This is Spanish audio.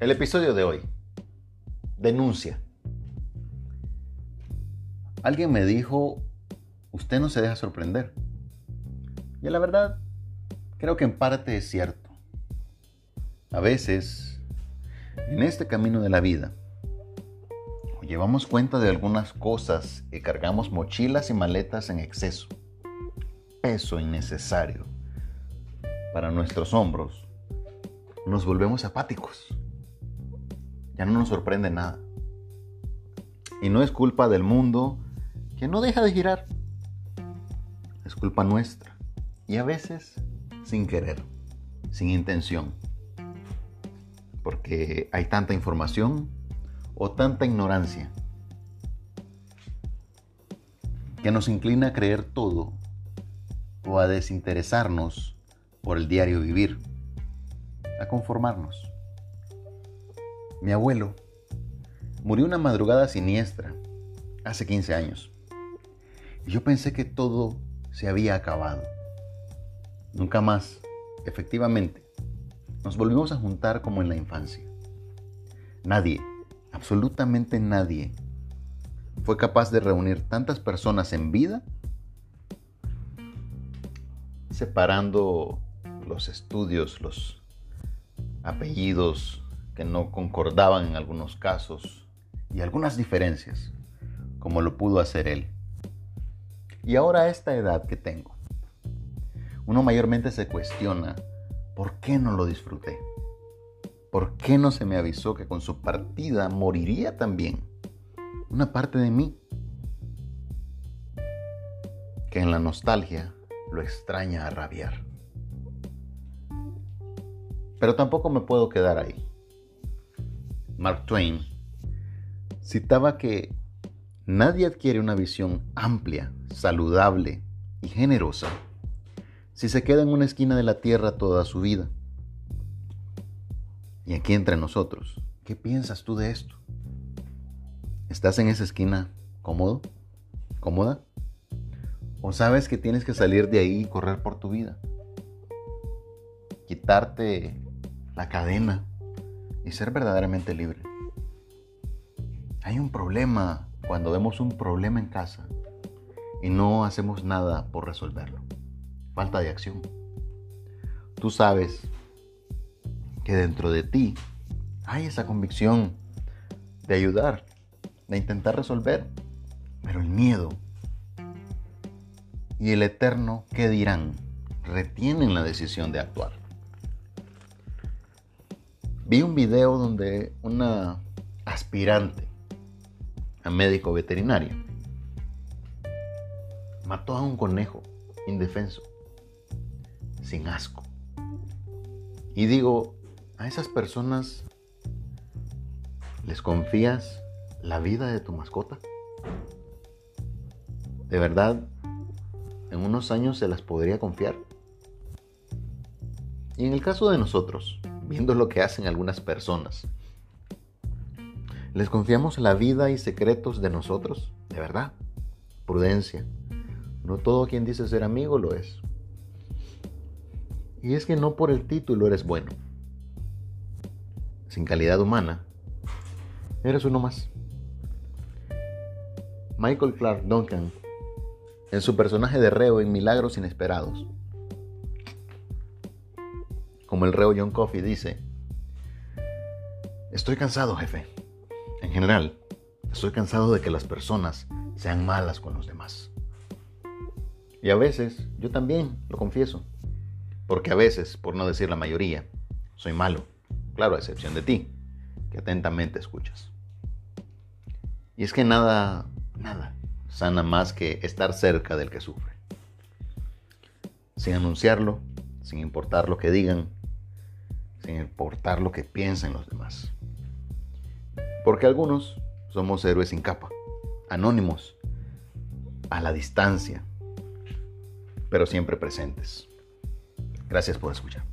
El episodio de hoy. Denuncia. Alguien me dijo, usted no se deja sorprender. Y la verdad, creo que en parte es cierto. A veces, en este camino de la vida, llevamos cuenta de algunas cosas y cargamos mochilas y maletas en exceso. Peso innecesario para nuestros hombros. Nos volvemos apáticos ya no nos sorprende nada. Y no es culpa del mundo que no deja de girar. Es culpa nuestra. Y a veces sin querer, sin intención. Porque hay tanta información o tanta ignorancia que nos inclina a creer todo o a desinteresarnos por el diario vivir, a conformarnos. Mi abuelo murió una madrugada siniestra hace 15 años. Y yo pensé que todo se había acabado. Nunca más, efectivamente, nos volvimos a juntar como en la infancia. Nadie, absolutamente nadie, fue capaz de reunir tantas personas en vida separando los estudios, los apellidos, que no concordaban en algunos casos y algunas diferencias, como lo pudo hacer él. Y ahora a esta edad que tengo, uno mayormente se cuestiona, ¿por qué no lo disfruté? ¿Por qué no se me avisó que con su partida moriría también una parte de mí? Que en la nostalgia lo extraña a rabiar. Pero tampoco me puedo quedar ahí. Mark Twain, citaba que nadie adquiere una visión amplia, saludable y generosa si se queda en una esquina de la tierra toda su vida. Y aquí entre nosotros, ¿qué piensas tú de esto? ¿Estás en esa esquina cómodo? ¿Cómoda? ¿O sabes que tienes que salir de ahí y correr por tu vida? Quitarte la cadena y ser verdaderamente libre. Hay un problema cuando vemos un problema en casa y no hacemos nada por resolverlo. Falta de acción. Tú sabes que dentro de ti hay esa convicción de ayudar, de intentar resolver, pero el miedo y el eterno ¿qué dirán? retienen la decisión de actuar. Vi un video donde una aspirante a médico veterinario mató a un conejo indefenso, sin asco. Y digo, a esas personas les confías la vida de tu mascota. ¿De verdad en unos años se las podría confiar? Y en el caso de nosotros, viendo lo que hacen algunas personas. Les confiamos la vida y secretos de nosotros, de verdad. Prudencia. No todo quien dice ser amigo lo es. Y es que no por el título eres bueno. Sin calidad humana, eres uno más. Michael Clark Duncan, en su personaje de reo en Milagros Inesperados, como el reo John Coffey dice, estoy cansado, jefe. En general, estoy cansado de que las personas sean malas con los demás. Y a veces, yo también, lo confieso. Porque a veces, por no decir la mayoría, soy malo. Claro, a excepción de ti, que atentamente escuchas. Y es que nada, nada sana más que estar cerca del que sufre. Sin anunciarlo, sin importar lo que digan, sin importar lo que piensen los demás. Porque algunos somos héroes sin capa, anónimos, a la distancia, pero siempre presentes. Gracias por escuchar.